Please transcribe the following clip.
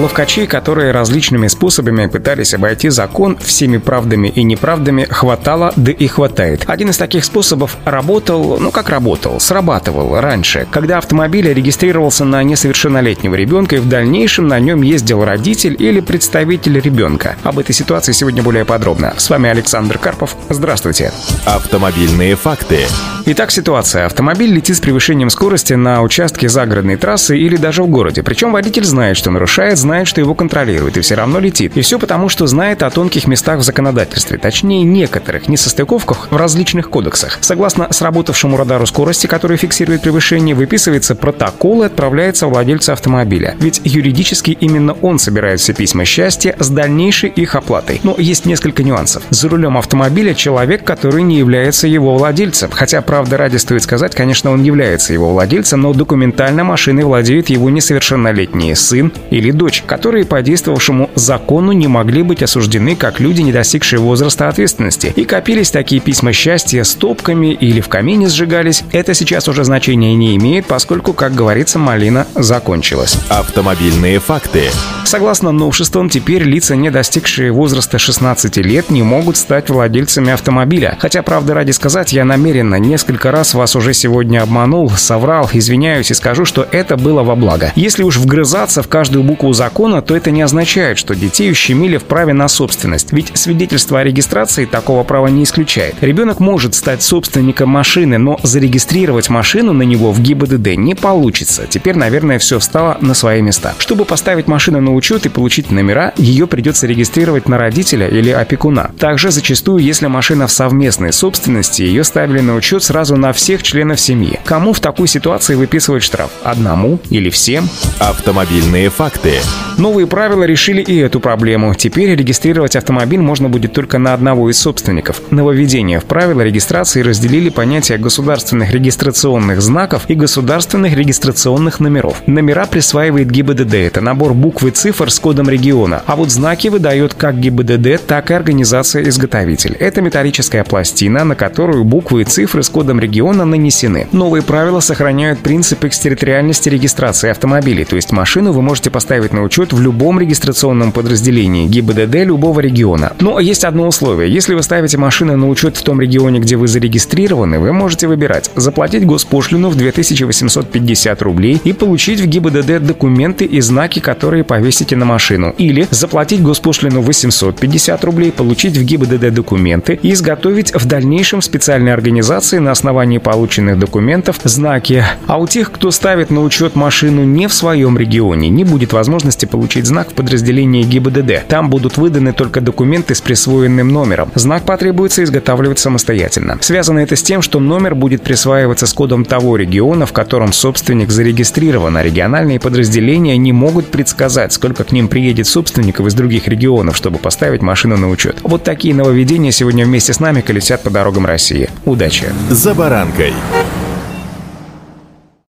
Ловкачей, которые различными способами пытались обойти закон всеми правдами и неправдами, хватало, да и хватает. Один из таких способов работал, ну как работал, срабатывал раньше, когда автомобиль регистрировался на несовершеннолетнего ребенка и в дальнейшем на нем ездил родитель или представитель ребенка. Об этой ситуации сегодня более подробно. С вами Александр Карпов. Здравствуйте. Автомобильные факты. Итак, ситуация. Автомобиль летит с превышением скорости на участке загородной трассы или даже в городе. Причем водитель знает, что нарушает, знает, что его контролирует, и все равно летит. И все потому, что знает о тонких местах в законодательстве, точнее некоторых несостыковках в различных кодексах. Согласно сработавшему радару скорости, который фиксирует превышение, выписывается протокол и отправляется владельцу автомобиля. Ведь юридически именно он собирает все письма счастья с дальнейшей их оплатой. Но есть несколько нюансов. За рулем автомобиля человек, который не является его владельцем. Хотя, правда, ради стоит сказать, конечно, он является его владельцем, но документально машиной владеет его несовершеннолетний сын или дочь дочь, которые по действовавшему закону не могли быть осуждены как люди, не достигшие возраста ответственности. И копились такие письма счастья стопками или в камине сжигались. Это сейчас уже значения не имеет, поскольку, как говорится, малина закончилась. Автомобильные факты. Согласно новшествам, теперь лица, не достигшие возраста 16 лет, не могут стать владельцами автомобиля. Хотя, правда, ради сказать, я намеренно несколько раз вас уже сегодня обманул, соврал, извиняюсь и скажу, что это было во благо. Если уж вгрызаться в каждую букву закона, то это не означает, что детей ущемили в праве на собственность. Ведь свидетельство о регистрации такого права не исключает. Ребенок может стать собственником машины, но зарегистрировать машину на него в ГИБДД не получится. Теперь, наверное, все встало на свои места. Чтобы поставить машину на учет и получить номера, ее придется регистрировать на родителя или опекуна. Также зачастую, если машина в совместной собственности, ее ставили на учет сразу на всех членов семьи. Кому в такой ситуации выписывать штраф? Одному или всем? Автомобильные факты. Новые правила решили и эту проблему. Теперь регистрировать автомобиль можно будет только на одного из собственников. Нововведение в правила регистрации разделили понятия государственных регистрационных знаков и государственных регистрационных номеров. Номера присваивает ГИБДД. Это набор букв и цифр с кодом региона. А вот знаки выдает как ГИБДД, так и организация-изготовитель. Это металлическая пластина, на которую буквы и цифры с кодом региона нанесены. Новые правила сохраняют принцип экстерриториальности регистрации автомобилей, то есть машину вы можете поставить на учет в любом регистрационном подразделении ГИБДД любого региона. Но есть одно условие. Если вы ставите машину на учет в том регионе, где вы зарегистрированы, вы можете выбирать заплатить госпошлину в 2850 рублей и получить в ГИБДД документы и знаки, которые повесите на машину. Или заплатить госпошлину 850 рублей, получить в ГИБДД документы и изготовить в дальнейшем специальной организации на основании полученных документов знаки. А у тех, кто ставит на учет машину не в своем регионе, не будет возможности получить знак в подразделении ГИБДД. Там будут выданы только документы с присвоенным номером. Знак потребуется изготавливать самостоятельно. Связано это с тем, что номер будет присваиваться с кодом того региона, в котором собственник зарегистрирован, а региональные подразделения не могут предсказать, сколько к ним приедет собственников из других регионов, чтобы поставить машину на учет. Вот такие нововведения сегодня вместе с нами колесят по дорогам России. Удачи! «За баранкой»